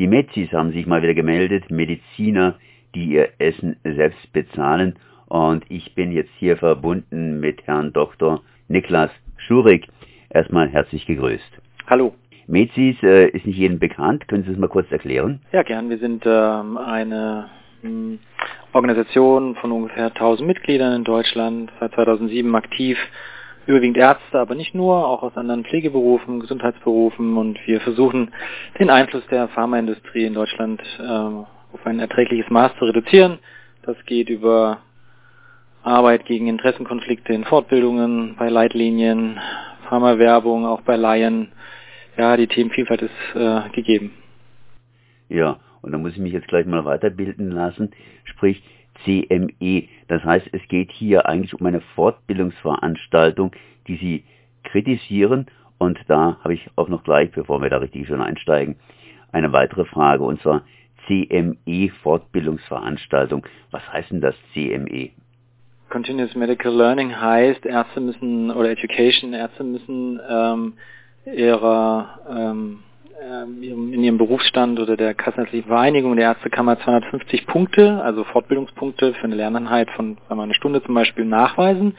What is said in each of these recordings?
Die Mezis haben sich mal wieder gemeldet, Mediziner, die ihr Essen selbst bezahlen. Und ich bin jetzt hier verbunden mit Herrn Dr. Niklas Schurig. Erstmal herzlich gegrüßt. Hallo. Mezis äh, ist nicht jedem bekannt. Können Sie es mal kurz erklären? Ja, gern. Wir sind ähm, eine mh, hm, Organisation von ungefähr 1000 Mitgliedern in Deutschland, seit 2007 aktiv überwiegend Ärzte, aber nicht nur, auch aus anderen Pflegeberufen, Gesundheitsberufen und wir versuchen den Einfluss der Pharmaindustrie in Deutschland äh, auf ein erträgliches Maß zu reduzieren. Das geht über Arbeit gegen Interessenkonflikte in Fortbildungen, bei Leitlinien, Pharmawerbung, auch bei Laien. Ja, die Themenvielfalt ist äh, gegeben. Ja, und da muss ich mich jetzt gleich mal weiterbilden lassen. Sprich, CME. Das heißt, es geht hier eigentlich um eine Fortbildungsveranstaltung, die Sie kritisieren. Und da habe ich auch noch gleich, bevor wir da richtig schon einsteigen, eine weitere Frage. Und zwar CME Fortbildungsveranstaltung. Was heißt denn das CME? Continuous Medical Learning heißt, Ärzte müssen, oder Education, Ärzte müssen ähm, ihrer ähm, in ihrem Berufsstand oder der kassenärztlichen Vereinigung der Ärztekammer 250 Punkte, also Fortbildungspunkte für eine Lerneinheit von sagen wir, eine Stunde zum Beispiel nachweisen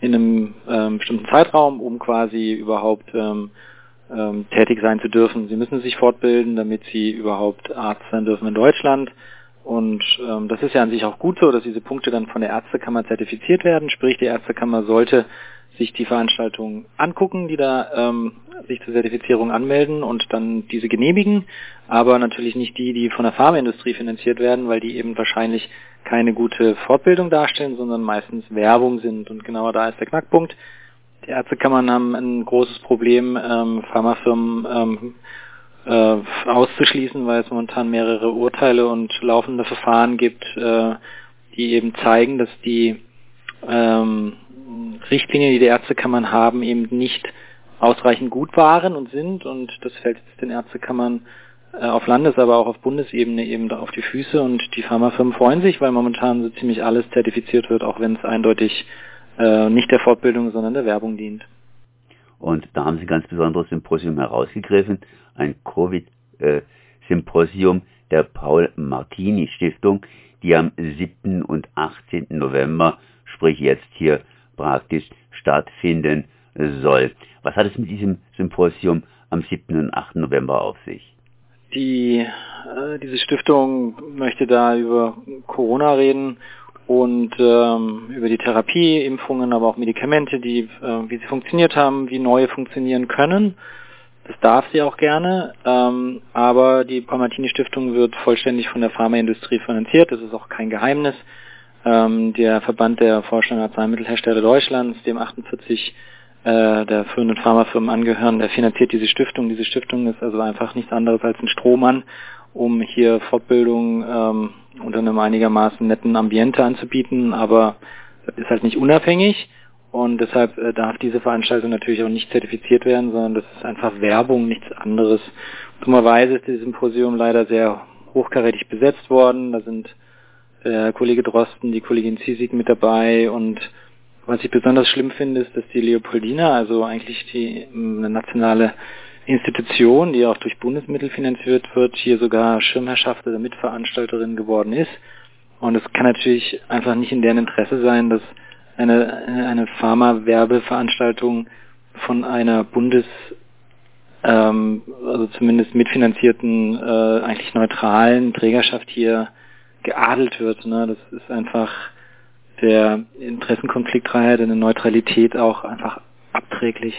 in einem ähm, bestimmten Zeitraum, um quasi überhaupt ähm, ähm, tätig sein zu dürfen. Sie müssen sich fortbilden, damit sie überhaupt Arzt sein dürfen in Deutschland. Und ähm, das ist ja an sich auch gut so, dass diese Punkte dann von der Ärztekammer zertifiziert werden. Sprich, die Ärztekammer sollte sich die Veranstaltungen angucken, die da ähm, sich zur Zertifizierung anmelden und dann diese genehmigen, aber natürlich nicht die, die von der Pharmaindustrie finanziert werden, weil die eben wahrscheinlich keine gute Fortbildung darstellen, sondern meistens Werbung sind. Und genauer da ist der Knackpunkt. Die Ärztekammern haben ein großes Problem, ähm, Pharmafirmen ähm, äh, auszuschließen, weil es momentan mehrere Urteile und laufende Verfahren gibt, äh, die eben zeigen, dass die ähm, Richtlinien, die die Ärztekammern haben, eben nicht ausreichend gut waren und sind und das fällt jetzt den Ärztekammern äh, auf Landes-, aber auch auf Bundesebene eben auf die Füße und die Pharmafirmen freuen sich, weil momentan so ziemlich alles zertifiziert wird, auch wenn es eindeutig äh, nicht der Fortbildung, sondern der Werbung dient. Und da haben Sie ein ganz besonderes Symposium herausgegriffen, ein Covid-Symposium der Paul-Martini-Stiftung, die am 7. und 18. November, sprich jetzt hier praktisch stattfinden soll. Was hat es mit diesem Symposium am 7. und 8. November auf sich? Die, äh, diese Stiftung möchte da über Corona reden und ähm, über die Therapie, Impfungen, aber auch Medikamente, die, äh, wie sie funktioniert haben, wie neue funktionieren können. Das darf sie auch gerne, ähm, aber die Palmatini Stiftung wird vollständig von der Pharmaindustrie finanziert. Das ist auch kein Geheimnis. Ähm, der Verband der Forscher und Arzneimittelhersteller Deutschlands, dem 48 äh, der führenden Pharmafirmen angehören, der finanziert diese Stiftung. Diese Stiftung ist also einfach nichts anderes als ein Strohmann, um hier Fortbildung ähm, unter einem einigermaßen netten Ambiente anzubieten, aber ist halt nicht unabhängig und deshalb äh, darf diese Veranstaltung natürlich auch nicht zertifiziert werden, sondern das ist einfach Werbung, nichts anderes. Dummerweise ist dieses Symposium leider sehr hochkarätig besetzt worden. Da sind der Kollege Drosten, die Kollegin Ziesig mit dabei und was ich besonders schlimm finde, ist, dass die Leopoldina, also eigentlich die eine nationale Institution, die auch durch Bundesmittel finanziert wird, hier sogar Schirmherrschaft oder Mitveranstalterin geworden ist. Und es kann natürlich einfach nicht in deren Interesse sein, dass eine, eine Pharma-Werbeveranstaltung von einer Bundes, ähm, also zumindest mitfinanzierten, äh, eigentlich neutralen Trägerschaft hier geadelt wird. Ne? Das ist einfach der Interessenkonfliktfreiheit und der Neutralität auch einfach abträglich.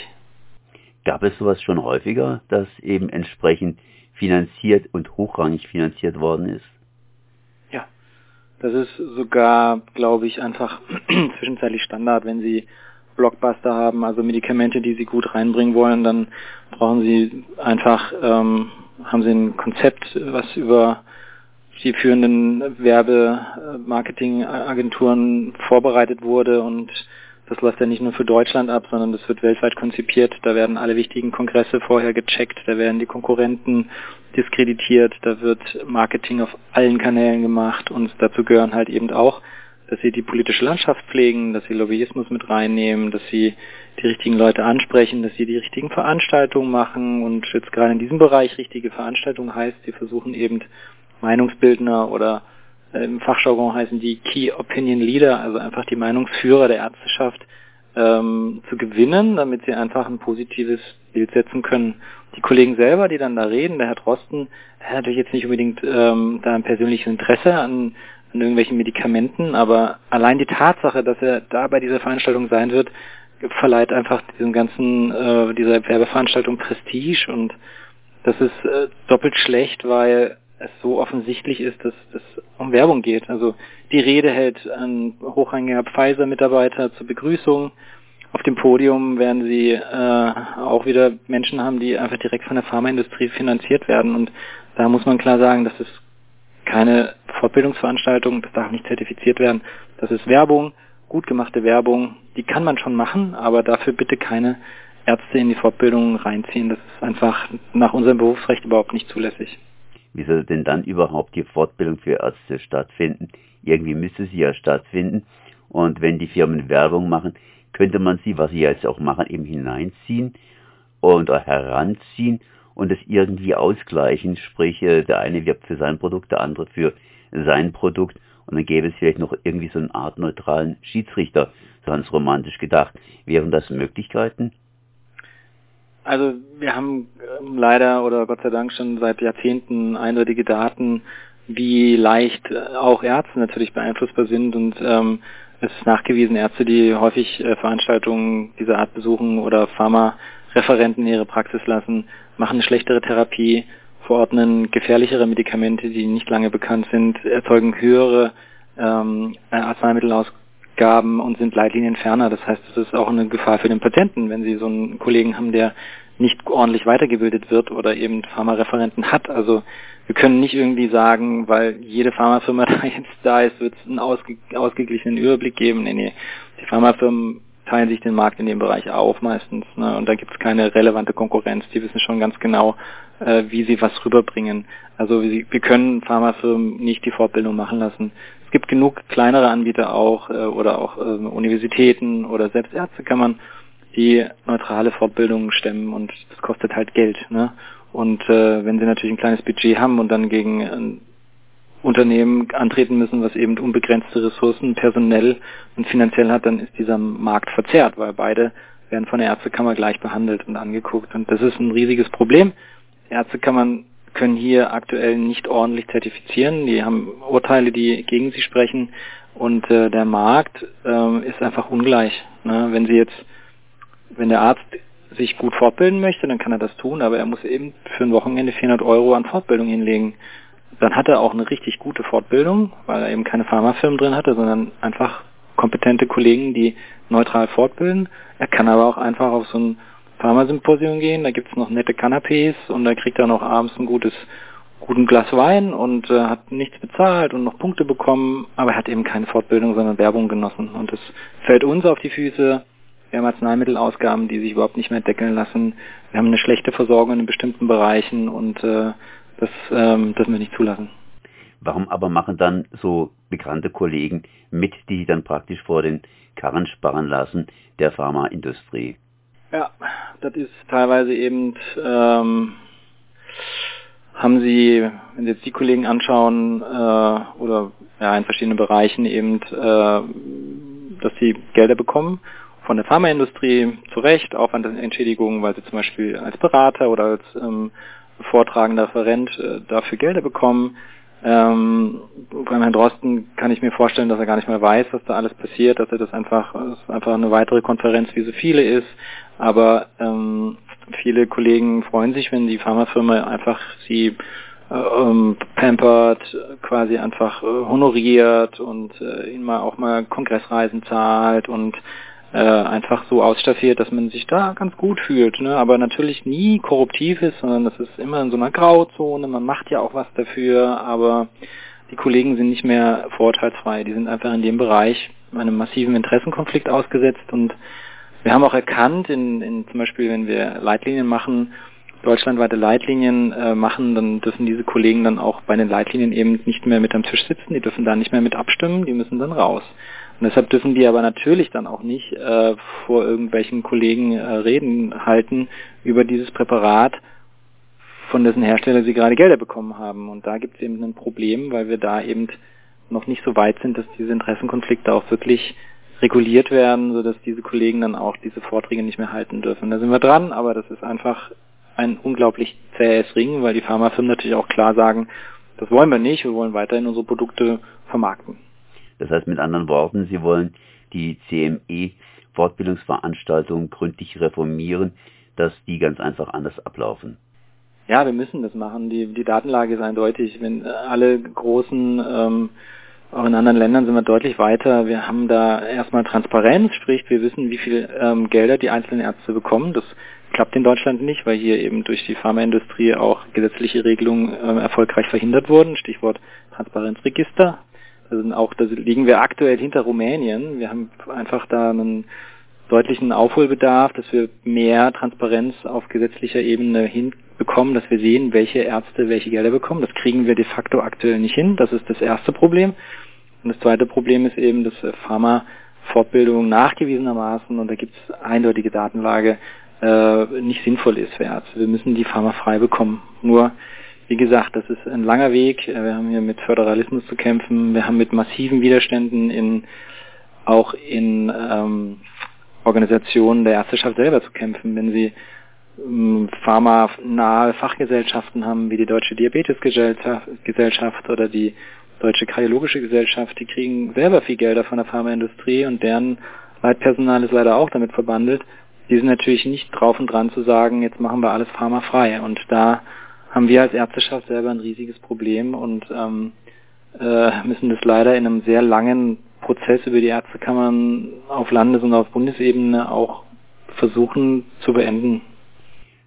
Gab es sowas schon häufiger, dass eben entsprechend finanziert und hochrangig finanziert worden ist? Ja, das ist sogar, glaube ich, einfach zwischenzeitlich Standard, wenn Sie Blockbuster haben, also Medikamente, die Sie gut reinbringen wollen, dann brauchen Sie einfach, ähm, haben Sie ein Konzept, was über die führenden Werbemarketingagenturen vorbereitet wurde und das läuft ja nicht nur für Deutschland ab, sondern das wird weltweit konzipiert. Da werden alle wichtigen Kongresse vorher gecheckt, da werden die Konkurrenten diskreditiert, da wird Marketing auf allen Kanälen gemacht und dazu gehören halt eben auch dass sie die politische Landschaft pflegen, dass sie Lobbyismus mit reinnehmen, dass sie die richtigen Leute ansprechen, dass sie die richtigen Veranstaltungen machen und jetzt gerade in diesem Bereich richtige Veranstaltungen heißt, sie versuchen eben Meinungsbildner oder äh, im Fachjargon heißen die Key Opinion Leader, also einfach die Meinungsführer der Ärzteschaft ähm, zu gewinnen, damit sie einfach ein positives Bild setzen können. Die Kollegen selber, die dann da reden, der Herr Drosten, der hat natürlich jetzt nicht unbedingt ähm, da ein persönliches Interesse an, an irgendwelchen Medikamenten, aber allein die Tatsache, dass er da bei dieser Veranstaltung sein wird, verleiht einfach diesem ganzen, äh, dieser Werbeveranstaltung Prestige und das ist äh, doppelt schlecht, weil es so offensichtlich ist, dass es um Werbung geht. Also die Rede hält ein hochrangiger Pfizer-Mitarbeiter zur Begrüßung. Auf dem Podium werden sie äh, auch wieder Menschen haben, die einfach direkt von der Pharmaindustrie finanziert werden. Und da muss man klar sagen, das ist keine Fortbildungsveranstaltung, das darf nicht zertifiziert werden. Das ist Werbung, gut gemachte Werbung, die kann man schon machen, aber dafür bitte keine Ärzte in die Fortbildung reinziehen. Das ist einfach nach unserem Berufsrecht überhaupt nicht zulässig. Wie soll denn dann überhaupt die Fortbildung für Ärzte stattfinden? Irgendwie müsste sie ja stattfinden. Und wenn die Firmen Werbung machen, könnte man sie, was sie jetzt auch machen, eben hineinziehen und heranziehen und es irgendwie ausgleichen. Sprich, äh, der eine wirbt für sein Produkt, der andere für sein Produkt. Und dann gäbe es vielleicht noch irgendwie so eine Art neutralen Schiedsrichter, so ganz romantisch gedacht. Wären das Möglichkeiten? Also wir haben ähm, leider oder Gott sei Dank schon seit Jahrzehnten eindeutige Daten, wie leicht äh, auch Ärzte natürlich beeinflussbar sind. Und ähm, es ist nachgewiesen, Ärzte, die häufig äh, Veranstaltungen dieser Art besuchen oder Pharma-Referenten in ihre Praxis lassen, machen eine schlechtere Therapie, verordnen gefährlichere Medikamente, die nicht lange bekannt sind, erzeugen höhere ähm, Arzneimittelausgaben Gaben und sind Leitlinien. Das heißt, es ist auch eine Gefahr für den Patienten, wenn Sie so einen Kollegen haben, der nicht ordentlich weitergebildet wird oder eben Pharmareferenten hat. Also wir können nicht irgendwie sagen, weil jede Pharmafirma da jetzt da ist, wird es einen ausge ausgeglichenen Überblick geben. Nee, nee. Die Pharmafirmen teilen sich den Markt in dem Bereich auf meistens. Ne? Und da gibt es keine relevante Konkurrenz. Die wissen schon ganz genau, äh, wie sie was rüberbringen. Also wir, wir können Pharmafirmen nicht die Fortbildung machen lassen gibt genug kleinere Anbieter auch äh, oder auch äh, Universitäten oder selbst Ärztekammern, die neutrale Fortbildungen stemmen und das kostet halt Geld. Ne? Und äh, wenn sie natürlich ein kleines Budget haben und dann gegen ein Unternehmen antreten müssen, was eben unbegrenzte Ressourcen personell und finanziell hat, dann ist dieser Markt verzerrt, weil beide werden von der Ärztekammer gleich behandelt und angeguckt. Und das ist ein riesiges Problem. Ärztekammern können hier aktuell nicht ordentlich zertifizieren. Die haben Urteile, die gegen sie sprechen und äh, der Markt äh, ist einfach ungleich. Ne? Wenn Sie jetzt, wenn der Arzt sich gut fortbilden möchte, dann kann er das tun, aber er muss eben für ein Wochenende 400 Euro an Fortbildung hinlegen. Dann hat er auch eine richtig gute Fortbildung, weil er eben keine Pharmafirmen drin hatte, sondern einfach kompetente Kollegen, die neutral fortbilden. Er kann aber auch einfach auf so ein Pharmasymposium gehen, da gibt's noch nette Canapés und da kriegt er noch abends ein gutes guten Glas Wein und äh, hat nichts bezahlt und noch Punkte bekommen, aber er hat eben keine Fortbildung, sondern Werbung genossen. Und das fällt uns auf die Füße. Wir haben Arzneimittelausgaben, die sich überhaupt nicht mehr deckeln lassen. Wir haben eine schlechte Versorgung in bestimmten Bereichen und äh, das ähm, dürfen wir nicht zulassen. Warum aber machen dann so bekannte Kollegen mit, die dann praktisch vor den Karren sparen lassen der Pharmaindustrie? Ja, das ist teilweise eben, ähm, haben Sie, wenn Sie jetzt die Kollegen anschauen, äh, oder ja, in verschiedenen Bereichen eben, äh, dass sie Gelder bekommen von der Pharmaindustrie zu Recht, Aufwandentschädigungen, weil sie zum Beispiel als Berater oder als ähm, vortragender Referent äh, dafür Gelder bekommen. Ähm, beim Herrn Drosten kann ich mir vorstellen, dass er gar nicht mehr weiß, was da alles passiert, dass er das einfach, dass es einfach eine weitere Konferenz wie so viele ist. Aber ähm, viele Kollegen freuen sich, wenn die Pharmafirma einfach sie äh, ähm, pampert, quasi einfach äh, honoriert und äh, ihnen mal auch mal Kongressreisen zahlt und äh, einfach so ausstaffiert, dass man sich da ganz gut fühlt. Ne? Aber natürlich nie korruptiv ist, sondern das ist immer in so einer Grauzone. Man macht ja auch was dafür, aber die Kollegen sind nicht mehr vorurteilsfrei. Die sind einfach in dem Bereich einem massiven Interessenkonflikt ausgesetzt und wir haben auch erkannt, in, in zum Beispiel, wenn wir Leitlinien machen, deutschlandweite Leitlinien äh, machen, dann dürfen diese Kollegen dann auch bei den Leitlinien eben nicht mehr mit am Tisch sitzen, die dürfen da nicht mehr mit abstimmen, die müssen dann raus. Und deshalb dürfen die aber natürlich dann auch nicht äh, vor irgendwelchen Kollegen äh, Reden halten über dieses Präparat, von dessen Hersteller sie gerade Gelder bekommen haben. Und da gibt es eben ein Problem, weil wir da eben noch nicht so weit sind, dass diese Interessenkonflikte auch wirklich reguliert werden, sodass diese Kollegen dann auch diese Vorträge nicht mehr halten dürfen. Da sind wir dran, aber das ist einfach ein unglaublich zähes Ring, weil die Pharmafirmen natürlich auch klar sagen, das wollen wir nicht, wir wollen weiterhin unsere Produkte vermarkten. Das heißt mit anderen Worten, Sie wollen die CME Fortbildungsveranstaltungen gründlich reformieren, dass die ganz einfach anders ablaufen. Ja, wir müssen das machen. Die, die Datenlage ist eindeutig. Wenn alle großen ähm, auch in anderen Ländern sind wir deutlich weiter. Wir haben da erstmal Transparenz, sprich wir wissen, wie viel ähm, Gelder die einzelnen Ärzte bekommen. Das klappt in Deutschland nicht, weil hier eben durch die Pharmaindustrie auch gesetzliche Regelungen äh, erfolgreich verhindert wurden. Stichwort Transparenzregister. Da sind auch, da liegen wir aktuell hinter Rumänien. Wir haben einfach da einen deutlichen Aufholbedarf, dass wir mehr Transparenz auf gesetzlicher Ebene hinbekommen, dass wir sehen, welche Ärzte welche Gelder bekommen. Das kriegen wir de facto aktuell nicht hin. Das ist das erste Problem. Und das zweite Problem ist eben, dass Pharma-Fortbildung nachgewiesenermaßen, und da gibt es eindeutige Datenlage, äh, nicht sinnvoll ist für Ärzte. Wir müssen die Pharma frei bekommen. Nur, wie gesagt, das ist ein langer Weg. Wir haben hier mit Föderalismus zu kämpfen. Wir haben mit massiven Widerständen in, auch in ähm, Organisationen der Ärzteschaft selber zu kämpfen. Wenn Sie pharmanahe Fachgesellschaften haben, wie die Deutsche Diabetesgesellschaft oder die Deutsche Kardiologische Gesellschaft, die kriegen selber viel Gelder von der Pharmaindustrie und deren Leitpersonal ist leider auch damit verbandelt. Die sind natürlich nicht drauf und dran zu sagen, jetzt machen wir alles pharmafrei. Und da haben wir als Ärzteschaft selber ein riesiges Problem und ähm, äh, müssen das leider in einem sehr langen Prozess über die Ärztekammern auf Landes- und auf Bundesebene auch versuchen zu beenden.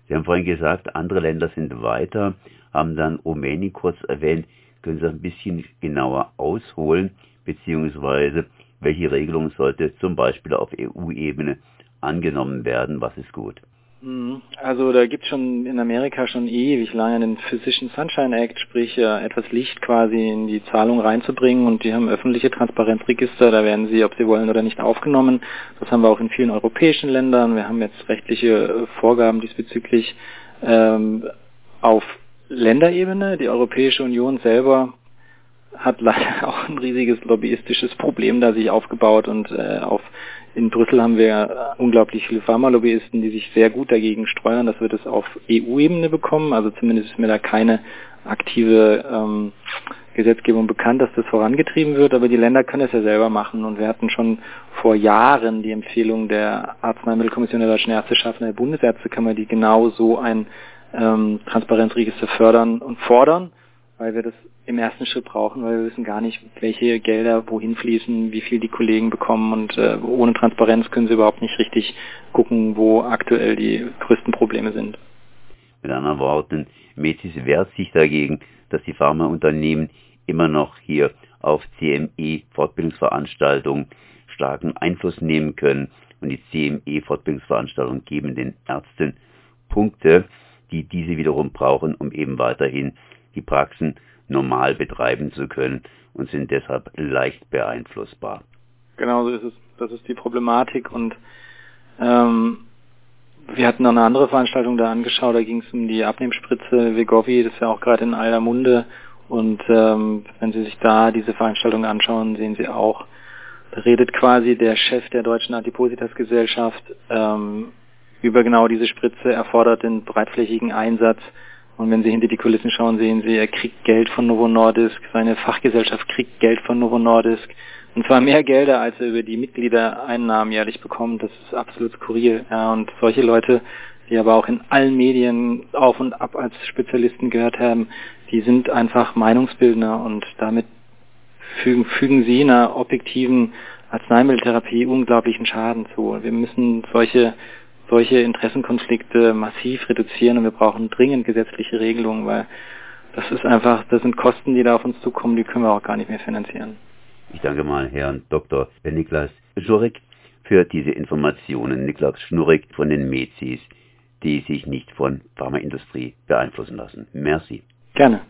Sie haben vorhin gesagt, andere Länder sind weiter, haben dann Rumänien kurz erwähnt. Können Sie das ein bisschen genauer ausholen, beziehungsweise welche Regelung sollte zum Beispiel auf EU-Ebene angenommen werden? Was ist gut? Mhm. Also da gibt es schon in Amerika schon ewig lange den Physician Sunshine Act, sprich äh, etwas Licht quasi in die Zahlung reinzubringen und die haben öffentliche Transparenzregister, da werden sie, ob sie wollen oder nicht, aufgenommen. Das haben wir auch in vielen europäischen Ländern. Wir haben jetzt rechtliche äh, Vorgaben diesbezüglich ähm, auf Länderebene. Die Europäische Union selber hat leider auch ein riesiges lobbyistisches Problem da sich aufgebaut und äh, auf in Brüssel haben wir unglaublich viele Pharmalobbyisten, die sich sehr gut dagegen steuern, dass wir das auf EU-Ebene bekommen. Also zumindest ist mir da keine aktive ähm, Gesetzgebung bekannt, dass das vorangetrieben wird, aber die Länder können es ja selber machen und wir hatten schon vor Jahren die Empfehlung der Arzneimittelkommission der Deutschen Ärzteschaft und der Bundesärztekammer, die genau so ein ähm, Transparenzregister fördern und fordern, weil wir das im ersten Schritt brauchen, weil wir wissen gar nicht, welche Gelder wohin fließen, wie viel die Kollegen bekommen und äh, ohne Transparenz können sie überhaupt nicht richtig gucken, wo aktuell die größten Probleme sind. Mit anderen Worten, Metis wehrt sich dagegen, dass die Pharmaunternehmen immer noch hier auf CME-Fortbildungsveranstaltungen starken Einfluss nehmen können und die CME-Fortbildungsveranstaltungen geben den Ärzten Punkte, die diese wiederum brauchen, um eben weiterhin die Praxen normal betreiben zu können und sind deshalb leicht beeinflussbar. Genau so ist es. Das ist die Problematik und ähm, wir hatten noch eine andere Veranstaltung da angeschaut, da ging es um die Abnehmspritze Vegovi, das ist ja auch gerade in aller Munde und ähm, wenn Sie sich da diese Veranstaltung anschauen, sehen Sie auch, da redet quasi der Chef der Deutschen Adipositas-Gesellschaft ähm, über genau diese Spritze, erfordert den breitflächigen Einsatz und wenn Sie hinter die Kulissen schauen, sehen Sie, er kriegt Geld von Novo Nordisk, seine Fachgesellschaft kriegt Geld von Novo Nordisk. Und zwar mehr Gelder, als er über die Mitgliedereinnahmen jährlich bekommt. Das ist absolut skurril. Ja, und solche Leute, die aber auch in allen Medien auf und ab als Spezialisten gehört haben, die sind einfach Meinungsbildner und damit fügen, fügen sie einer objektiven Arzneimitteltherapie unglaublichen Schaden zu. Wir müssen solche solche Interessenkonflikte massiv reduzieren und wir brauchen dringend gesetzliche Regelungen, weil das ist einfach, das sind Kosten, die da auf uns zukommen, die können wir auch gar nicht mehr finanzieren. Ich danke mal Herrn Dr. Niklas Schurek für diese Informationen. Niklas Schnurek von den Mezis. die sich nicht von Pharmaindustrie beeinflussen lassen. Merci. Gerne.